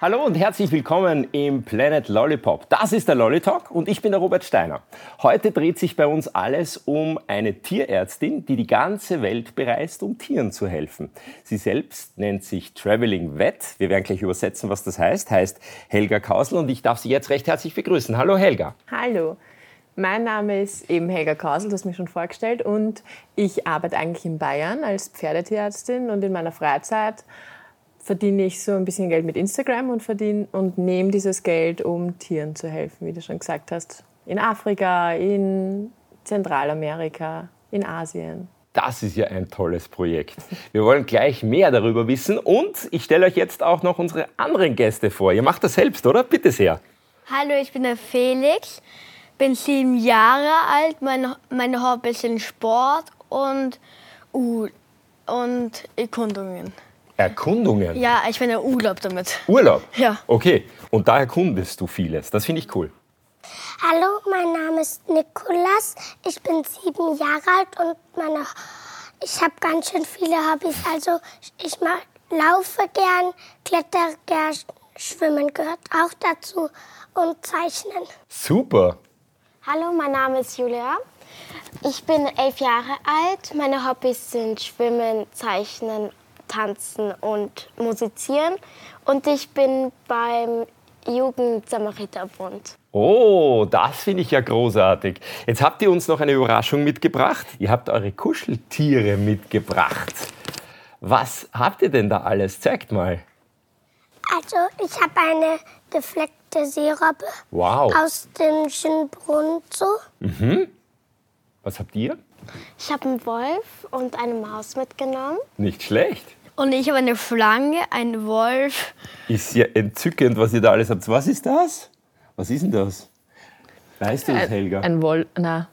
Hallo und herzlich willkommen im Planet Lollipop. Das ist der Lollitalk und ich bin der Robert Steiner. Heute dreht sich bei uns alles um eine Tierärztin, die die ganze Welt bereist, um Tieren zu helfen. Sie selbst nennt sich Traveling Vet. Wir werden gleich übersetzen, was das heißt. Heißt Helga Kausel und ich darf Sie jetzt recht herzlich begrüßen. Hallo Helga. Hallo. Mein Name ist eben Helga Kausel, das hast mich schon vorgestellt und ich arbeite eigentlich in Bayern als Pferdetierärztin und in meiner Freizeit verdiene ich so ein bisschen Geld mit Instagram und verdiene und nehme dieses Geld, um Tieren zu helfen, wie du schon gesagt hast. In Afrika, in Zentralamerika, in Asien. Das ist ja ein tolles Projekt. Wir wollen gleich mehr darüber wissen und ich stelle euch jetzt auch noch unsere anderen Gäste vor. Ihr macht das selbst, oder? Bitte sehr. Hallo, ich bin der Felix, bin sieben Jahre alt. Meine, meine Hobby sind Sport und, uh, und Erkundungen. Erkundungen? Ja, ich bin ja Urlaub damit. Urlaub? Ja. Okay, und da erkundest du vieles. Das finde ich cool. Hallo, mein Name ist Nikolas. Ich bin sieben Jahre alt und meine, ich habe ganz schön viele Hobbys. Also ich mach, laufe gern, kletter gern, schwimmen gehört auch dazu und zeichnen. Super. Hallo, mein Name ist Julia. Ich bin elf Jahre alt. Meine Hobbys sind Schwimmen, Zeichnen Tanzen und Musizieren. Und ich bin beim Jugendsamariterbund. Oh, das finde ich ja großartig. Jetzt habt ihr uns noch eine Überraschung mitgebracht. Ihr habt eure Kuscheltiere mitgebracht. Was habt ihr denn da alles? Zeigt mal. Also, ich habe eine gefleckte Seerobbe Wow. aus dem Schönbrunn Zoo. Mhm. Was habt ihr? Ich habe einen Wolf und eine Maus mitgenommen. Nicht schlecht. Und ich habe eine Schlange, einen Wolf. Ist ja entzückend, was ihr da alles habt. Was ist das? Was ist denn das? Weißt du das, Helga? Ein Woll... Na.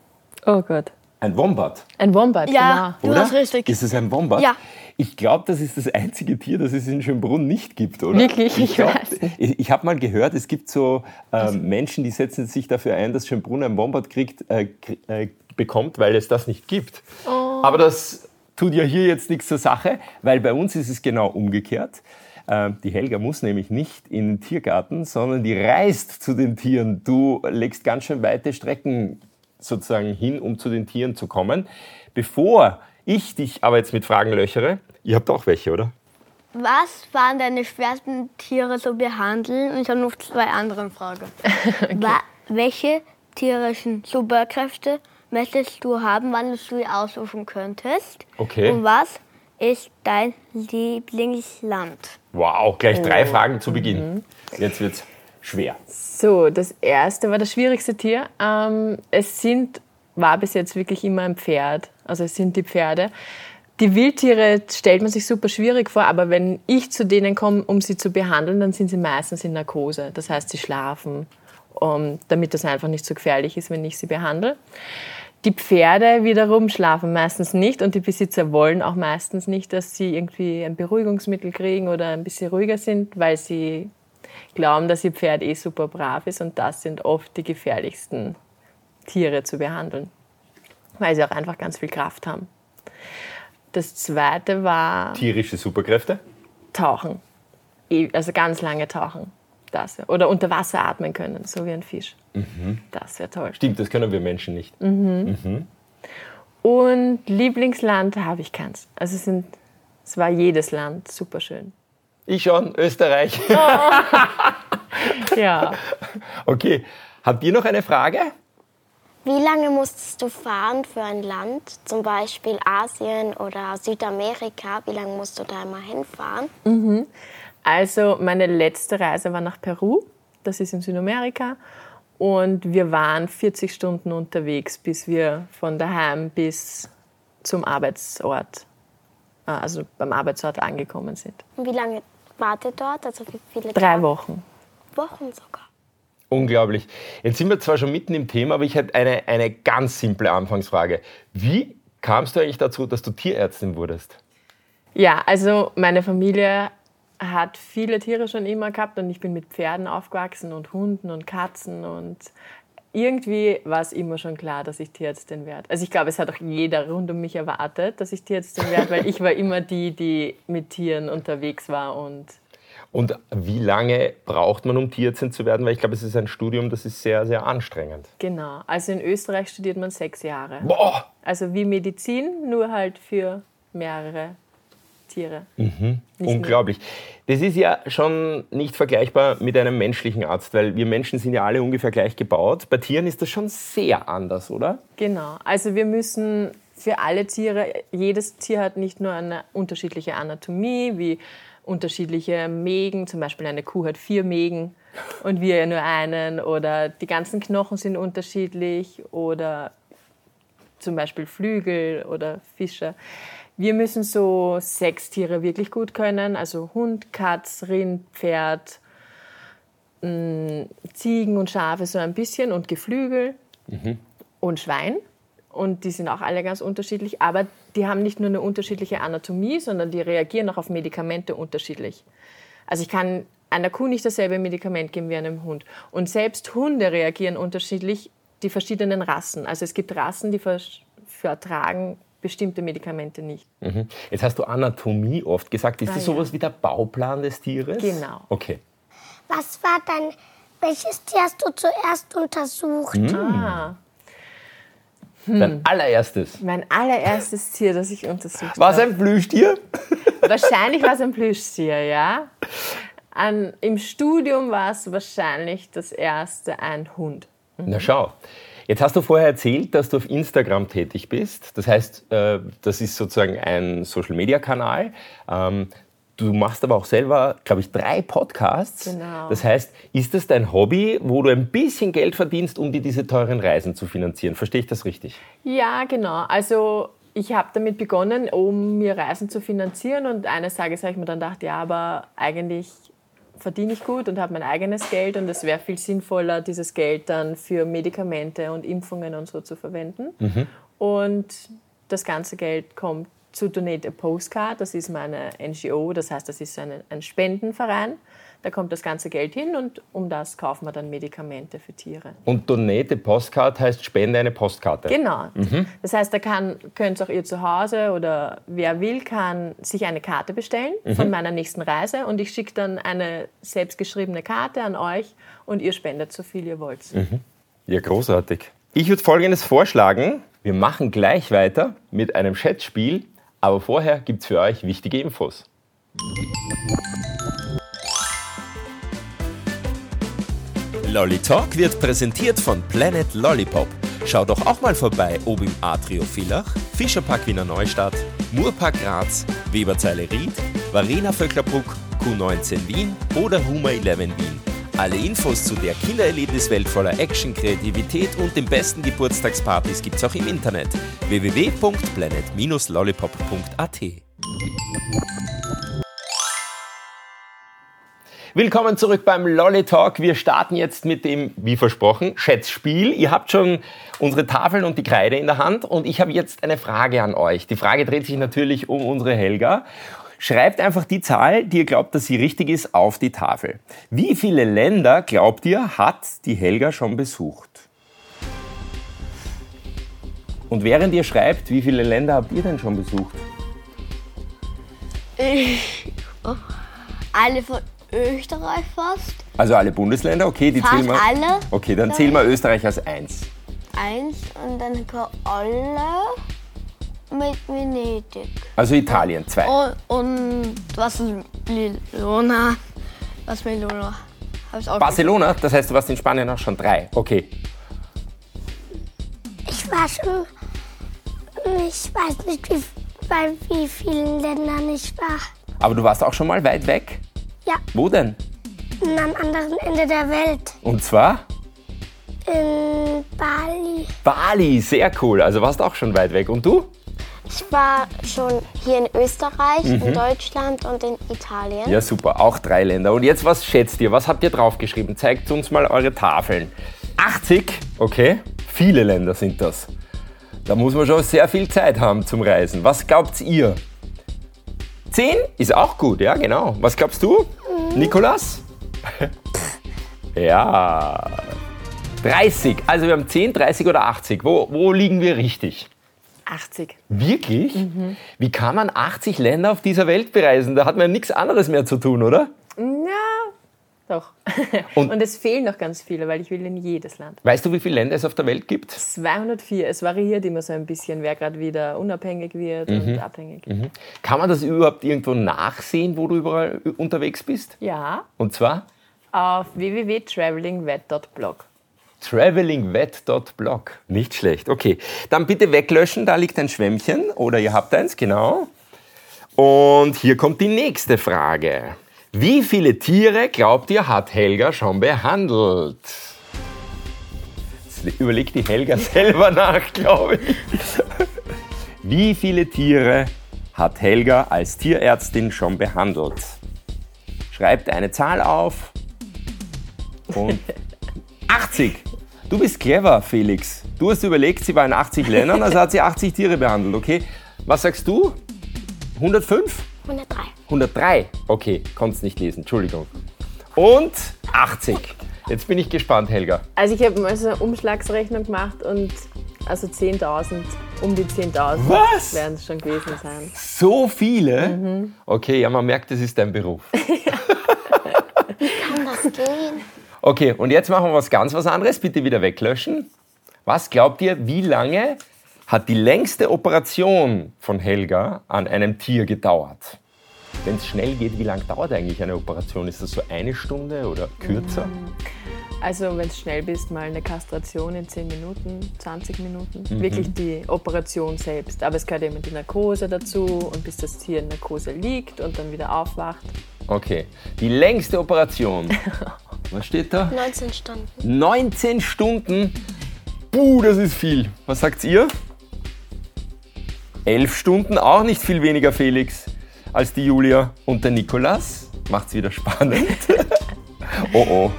Oh Gott. Ein Wombat, Ein Wombat, Ja, du oder? hast richtig. Ist es ein Wombat? Ja. Ich glaube, das ist das einzige Tier, das es in Schönbrunn nicht gibt, oder? Wirklich? Ich glaub. Ich, ich habe mal gehört, es gibt so ähm, Menschen, die setzen sich dafür ein, dass Schönbrunn ein Wombat kriegt, äh, äh, bekommt, weil es das nicht gibt. Oh. Aber das tut ja hier jetzt nichts zur Sache, weil bei uns ist es genau umgekehrt. Ähm, Die Helga muss nämlich nicht in den Tiergarten, sondern die reist zu den Tieren. Du legst ganz schön weite Strecken sozusagen hin, um zu den Tieren zu kommen. Bevor ich dich aber jetzt mit Fragen löchere, ihr habt auch welche, oder? Was waren deine schwersten Tiere zu behandeln? Und ich habe noch zwei andere Fragen. Wa- Welche tierischen Superkräfte möchtest du haben, wann du sie aussuchen könntest? Okay. Und was ist dein Lieblingsland? Wow, gleich drei Fragen zu Beginn. Jetzt wird's schwer. So, das erste war das schwierigste Tier. Ähm, es sind, war bis jetzt wirklich immer ein Pferd. Also es sind die Pferde. Die Wildtiere stellt man sich super schwierig vor, aber wenn ich zu denen komme, um sie zu behandeln, dann sind sie meistens in Narkose. Das heißt, sie schlafen, um, damit das einfach nicht so gefährlich ist, wenn ich sie behandle. Die Pferde wiederum schlafen meistens nicht und die Besitzer wollen auch meistens nicht, dass sie irgendwie ein Beruhigungsmittel kriegen oder ein bisschen ruhiger sind, weil sie glauben, dass ihr Pferd eh super brav ist und das sind oft die gefährlichsten Tiere zu behandeln, weil sie auch einfach ganz viel Kraft haben. Das zweite war Tierische Superkräfte? Tauchen, E- also ganz lange tauchen. Das wär, oder unter Wasser atmen können, so wie ein Fisch. Das wäre toll. Stimmt, das können wir Menschen nicht. Und Lieblingsland habe ich keins. Also es, sind, es war jedes Land super schön. Ich schon, Österreich. Ja. Okay, habt ihr noch eine Frage? Wie lange musstest du fahren für ein Land, zum Beispiel Asien oder Südamerika? Wie lange musst du da immer hinfahren? Also meine letzte Reise war nach Peru, das ist in Südamerika. Und wir waren 40 Stunden unterwegs, bis wir von daheim bis zum Arbeitsort, äh, also beim Arbeitsort angekommen sind. Und wie lange wart ihr dort? Also wie viele Drei Tage? Wochen. Wochen sogar. Unglaublich. Jetzt sind wir zwar schon mitten im Thema, aber ich hätte eine, eine ganz simple Anfangsfrage. Wie kamst du eigentlich dazu, dass du Tierärztin wurdest? Ja, also meine Familie hat viele Tiere schon immer gehabt und ich bin mit Pferden aufgewachsen und Hunden und Katzen und irgendwie war es immer schon klar, dass ich Tierärztin werde. Also ich glaube, es hat auch jeder rund um mich erwartet, dass ich Tierärztin werde, weil ich war immer die, die mit Tieren unterwegs war und Und wie lange braucht man, um Tierärztin zu werden? Weil ich glaube, es ist ein Studium, das ist sehr, sehr anstrengend. Genau. Also in Österreich studiert man sechs Jahre. Boah! Also wie Medizin, nur halt für mehrere Tiere. Mhm. Unglaublich. Das ist ja schon nicht vergleichbar mit einem menschlichen Arzt, weil wir Menschen sind ja alle ungefähr gleich gebaut. Bei Tieren ist das schon sehr anders, oder? Genau. Also wir müssen für alle Tiere, jedes Tier hat nicht nur eine unterschiedliche Anatomie, wie unterschiedliche Mägen, zum Beispiel eine Kuh hat vier Mägen und wir ja nur einen oder die ganzen Knochen sind unterschiedlich oder zum Beispiel Flügel oder Fische. Wir müssen so sechs Tiere wirklich gut können, also Hund, Katz, Rind, Pferd, Ziegen und Schafe so ein bisschen und Geflügel mhm. und Schwein. Und die sind auch alle ganz unterschiedlich, aber die haben nicht nur eine unterschiedliche Anatomie, sondern die reagieren auch auf Medikamente unterschiedlich. Also ich kann einer Kuh nicht dasselbe Medikament geben wie einem Hund. Und selbst Hunde reagieren unterschiedlich, die verschiedenen Rassen. Also es gibt Rassen, die vertragen bestimmte Medikamente nicht. Mhm. Jetzt hast du Anatomie oft gesagt. Ist ah, das sowas ja. wie der Bauplan des Tieres? Genau. Okay. Was war dein, welches Tier hast du zuerst untersucht? Mhm. Ah. Hm. Dein allererstes? Mein allererstes Tier, das ich untersucht habe. War es ein Plüschtier? Wahrscheinlich war es ein Plüschtier, ja. An, Im Studium war es wahrscheinlich das erste ein Hund. Mhm. Na schau. Jetzt hast du vorher erzählt, dass du auf Instagram tätig bist. Das heißt, äh, das ist sozusagen ein Social-Media-Kanal. Ähm, Du machst aber auch selber, glaube ich, drei Podcasts. Genau. Das heißt, ist das dein Hobby, wo du ein bisschen Geld verdienst, um dir diese teuren Reisen zu finanzieren? Verstehe ich das richtig? Ja, genau. Also ich habe damit begonnen, um mir Reisen zu finanzieren. Und eines Tages habe ich mir dann gedacht, ja, aber eigentlich verdiene ich gut und habe mein eigenes Geld und es wäre viel sinnvoller, dieses Geld dann für Medikamente und Impfungen und so zu verwenden. Mhm. Und das ganze Geld kommt zu Donate a Postcard. Das ist meine NGO, das heißt, das ist ein, ein Spendenverein. Da kommt das ganze Geld hin und um das kaufen wir dann Medikamente für Tiere. Und Donate Postcard heißt Spende eine Postkarte? Genau. Mhm. Das heißt, da könnt auch ihr zu Hause oder wer will, kann sich eine Karte bestellen mhm. von meiner nächsten Reise und ich schicke dann eine selbstgeschriebene Karte an euch und ihr spendet so viel ihr wollt. Mhm. Ja, großartig. Ich würde Folgendes vorschlagen. Wir machen gleich weiter mit einem Schätzspiel aber vorher gibt es für euch wichtige Infos. Lolly Talk wird präsentiert von Planet Lollipop. Schau doch auch mal vorbei, ob im Atrio Villach, Fischerpark Wiener Neustadt, Murpark Graz, Weberzeile Ried, Varena Vöcklerbruck, Q19 Wien oder Huma 11 Wien. Alle Infos zu der Kindererlebniswelt voller Action, Kreativität und den besten Geburtstagspartys gibt's auch im Internet www.planet-lollipop.at. Willkommen zurück beim Lolly Talk. Wir starten jetzt mit dem, wie versprochen, Schätzspiel. Ihr habt schon unsere Tafeln und die Kreide in der Hand und ich habe jetzt eine Frage an euch. Die Frage dreht sich natürlich um unsere Helga. Schreibt einfach die Zahl, die ihr glaubt, dass sie richtig ist, auf die Tafel. Wie viele Länder, glaubt ihr, hat die Helga schon besucht? Und während ihr schreibt, wie viele Länder habt ihr denn schon besucht? Oh, alle von Österreich fast. Also alle Bundesländer, okay, die fast zählen wir. alle. Okay, dann zählen wir Österreich als eins. Eins und dann alle mit Venedig. Also Italien, zwei. Und, und was Barcelona. Was Barcelona. Barcelona, das heißt, du warst in Spanien auch schon drei. Okay. Ich war schon. Ich weiß nicht, wie, bei wie vielen Ländern ich war. Aber du warst auch schon mal weit weg? Ja. Wo denn? Am anderen Ende der Welt. Und zwar? In Bali. Bali, sehr cool. Also warst auch schon weit weg. Und du? Ich war schon hier in Österreich, mhm. in Deutschland und in Italien. Ja, super. Auch drei Länder. Und jetzt, was schätzt ihr? Was habt ihr draufgeschrieben? Zeigt uns mal eure Tafeln. 80, okay. Viele Länder sind das. Da muss man schon sehr viel Zeit haben zum Reisen. Was glaubt ihr? 10 ist auch gut, ja, genau. Was glaubst du, mhm. Nikolas? ja. 30. Also wir haben 10, 30 oder 80. Wo, wo liegen wir richtig? 80. Wirklich? Mhm. Wie kann man 80 Länder auf dieser Welt bereisen? Da hat man ja nichts anderes mehr zu tun, oder? Doch. Und- Und, es fehlen noch ganz viele, weil ich will in jedes Land. Weißt du, wie viele Länder es auf der Welt gibt? 204. Es variiert immer so ein bisschen, wer gerade wieder unabhängig wird Mhm. und abhängig. Kann man das überhaupt irgendwo nachsehen, wo du überall unterwegs bist? Ja, Und zwar auf www.travelingvet.blog. travelingvet.blog. Nicht schlecht. Okay, dann bitte weglöschen, da liegt ein Schwämmchen oder ihr habt eins, genau. Und hier kommt die nächste Frage. Wie viele Tiere, glaubt ihr, hat Helga schon behandelt? Jetzt überlegt die Helga selber nach, glaube ich. Wie viele Tiere hat Helga als Tierärztin schon behandelt? Schreibt eine Zahl auf und 80. Du bist clever, Felix. Du hast überlegt, sie war in 80 Ländern, also hat sie 80 Tiere behandelt, okay? Was sagst du? 105? 103. 103. Okay, konntest nicht lesen, Entschuldigung. Und 80. Jetzt bin ich gespannt, Helga. Also ich habe mal so eine Umschlagsrechnung gemacht und also 10.000, um die 10.000 Was? werden es schon gewesen sein. So viele? Okay, ja, man merkt, das ist dein Beruf. Kann das gehen? Okay, und jetzt machen wir was ganz was anderes. Bitte wieder weglöschen. Was glaubt ihr, wie lange hat die längste Operation von Helga an einem Tier gedauert? Wenn es schnell geht, wie lange dauert eigentlich eine Operation? Ist das so eine Stunde oder kürzer? Also wenn du schnell bist, mal eine Kastration in 10 Minuten, 20 Minuten. Mhm. Wirklich die Operation selbst. Aber es gehört immer die Narkose dazu und bis das Tier in Narkose liegt und dann wieder aufwacht. Okay, die längste Operation. Was steht da? 19 Stunden. 19 Stunden. Puh, das ist viel. Was sagt ihr? 11 Stunden, auch nicht viel weniger, Felix, als die Julia. Und der Nikolas macht's wieder spannend. oh oh.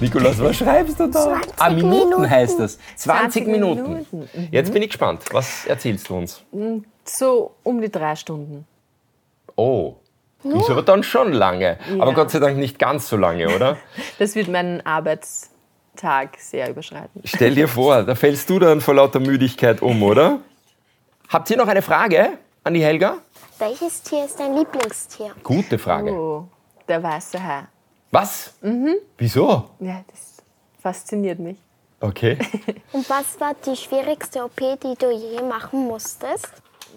Nikolas, was schreibst du da? 20 ah, Minuten, Minuten. heißt das. 20, 20 Minuten. Minuten, mhm. Jetzt bin ich gespannt. Was erzählst du uns? So um die drei Stunden. Oh. Ist aber dann schon lange. Aber Ja. Gott sei Dank nicht ganz so lange, oder? Das wird meinen Arbeitstag sehr überschreiten. Stell dir vor, da fällst du dann vor lauter Müdigkeit um, oder? Habt ihr noch eine Frage an die Helga? Welches Tier ist dein Lieblingstier? Gute Frage. Oh, der weiße Hai. Was? Wieso? Ja, das fasziniert mich. Okay. Und was war die schwierigste OP, die du je machen musstest?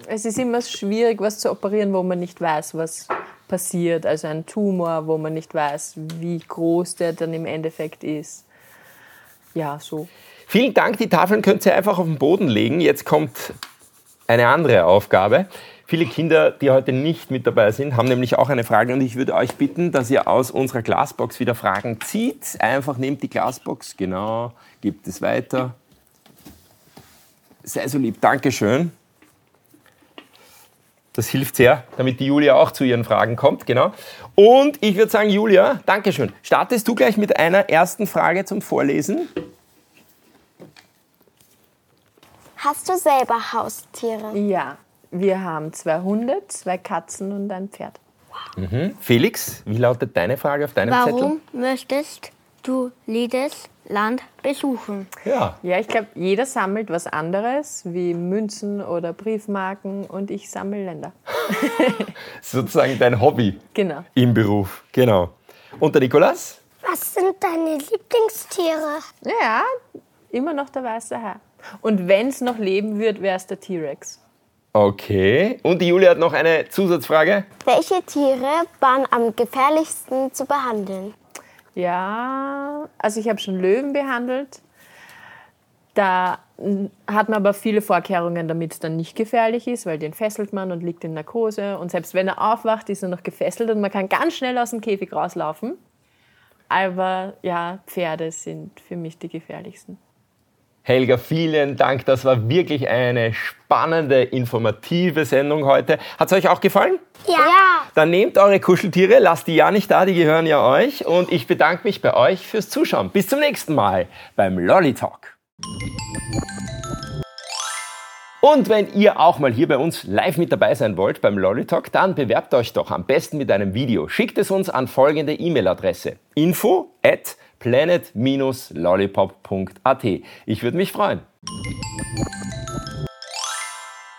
Es ist immer schwierig, was zu operieren, wo man nicht weiß, was passiert. Also ein Tumor, wo man nicht weiß, wie groß der dann im Endeffekt ist. Ja, so. Vielen Dank. Die Tafeln könnt ihr einfach auf den Boden legen. Jetzt kommt eine andere Aufgabe. Viele Kinder, die heute nicht mit dabei sind, haben nämlich auch eine Frage und ich würde euch bitten, dass ihr aus unserer Glasbox wieder Fragen zieht. Einfach nehmt die Glasbox, genau, gebt es weiter. Sei so lieb, Dankeschön. Das hilft sehr, damit die Julia auch zu ihren Fragen kommt, genau. Und ich würde sagen, Julia, Dankeschön. Startest du gleich mit einer ersten Frage zum Vorlesen? Hast du selber Haustiere? Ja, wir haben zwei Hunde, zwei Katzen und ein Pferd. Felix, wie lautet deine Frage auf deinem Zettel? Warum möchtest du jedes Land besuchen? Ja, Ja, ich glaube, jeder sammelt was anderes, wie Münzen oder Briefmarken und ich sammle Länder. sozusagen dein Hobby Genau. im Beruf. Genau. Und der Nikolas? Was sind deine Lieblingstiere? Ja, immer noch der weiße Hai. Und wenn es noch leben wird, wäre es der T-Rex. Okay. Und die Julia hat noch eine Zusatzfrage. Welche Tiere waren am gefährlichsten zu behandeln? Ja, also ich habe schon Löwen behandelt. Da hat man aber viele Vorkehrungen, damit es dann nicht gefährlich ist, weil den fesselt man und liegt in Narkose. Und selbst wenn er aufwacht, ist er noch gefesselt und man kann ganz schnell aus dem Käfig rauslaufen. Aber ja, Pferde sind für mich die gefährlichsten. Helga, vielen Dank. Das war wirklich eine spannende, informative Sendung heute. Hat es euch auch gefallen? Ja. Dann nehmt eure Kuscheltiere, lasst die ja nicht da, die gehören ja euch. Und ich bedanke mich bei euch fürs Zuschauen. Bis zum nächsten Mal beim Lolly Talk. Und wenn ihr auch mal hier bei uns live mit dabei sein wollt beim Lolly Talk, dann bewerbt euch doch am besten mit einem Video. Schickt es uns an folgende E-Mail-Adresse: info at planet-lollipop.at. Ich würde mich freuen.